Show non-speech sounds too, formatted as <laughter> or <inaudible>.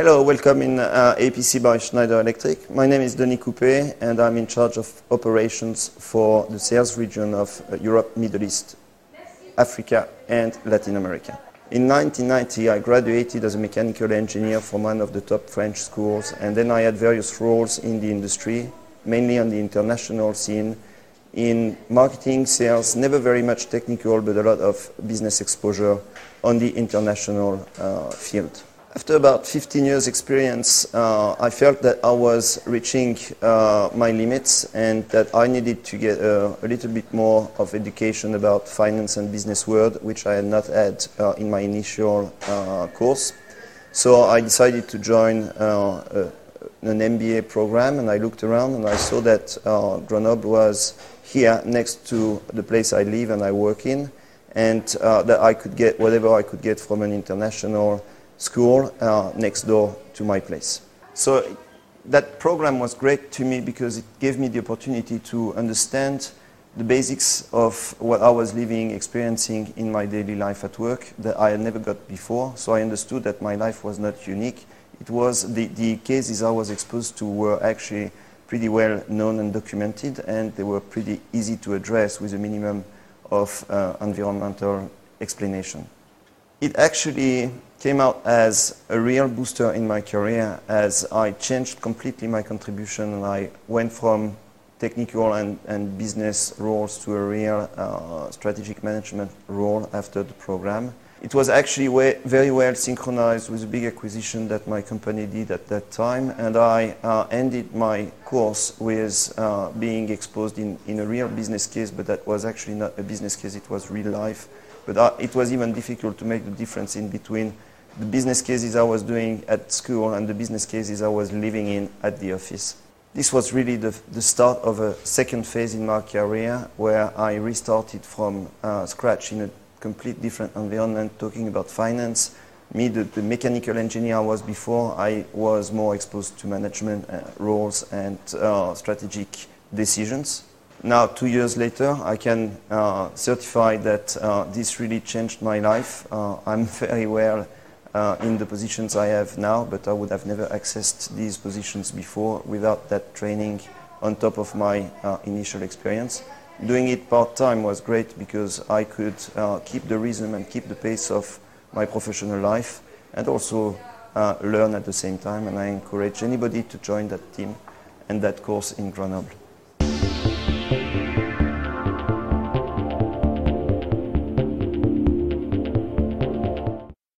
Hello, welcome in uh, APC by Schneider Electric. My name is Denis Coupé and I'm in charge of operations for the sales region of uh, Europe, Middle East, Africa and Latin America. In 1990, I graduated as a mechanical engineer from one of the top French schools and then I had various roles in the industry, mainly on the international scene, in marketing, sales, never very much technical, but a lot of business exposure on the international uh, field. After about 15 years experience, uh, I felt that I was reaching uh, my limits and that I needed to get uh, a little bit more of education about finance and business world, which I had not had uh, in my initial uh, course. So I decided to join uh, an MBA program and I looked around and I saw that Grenoble was here next to the place I live and I work in and that I could get whatever I could get from an international school uh, next door to my place. So that program was great to me because it gave me the opportunity to understand the basics of what I was living, experiencing in my daily life at work that I had never got before. So I understood that my life was not unique. It was the, the cases I was exposed to were actually pretty well known and documented, and they were pretty easy to address with a minimum of uh, environmental explanation. It actually came out as a real booster in my career as I changed completely my contribution and I went from technical and, and business roles to a real uh, strategic management role after the program. It was actually way, very well synchronized with a big acquisition that my company did at that time, and I uh, ended my course with uh, being exposed in, in a real business case, but that was actually not a business case, it was real life. But uh, it was even difficult to make the difference in between the business cases I was doing at school and the business cases I was living in at the office. This was really the, the start of a second phase in my career where I restarted from uh, scratch in a complete different environment, talking about finance. Me, the, the, mechanical engineer I was before, I was more exposed to management uh, roles and uh, strategic decisions. Now, two years later, I can uh, certify that uh, this really changed my life. Uh, I'm <laughs> very well uh, in the positions I have now, but I would have never accessed these positions before without that training on top of my uh, initial experience. Doing it part-time was great because I could uh, keep the rhythm and keep the pace of my professional life and also uh, learn at the same time and I encourage anybody to join that team and that course in Grenoble.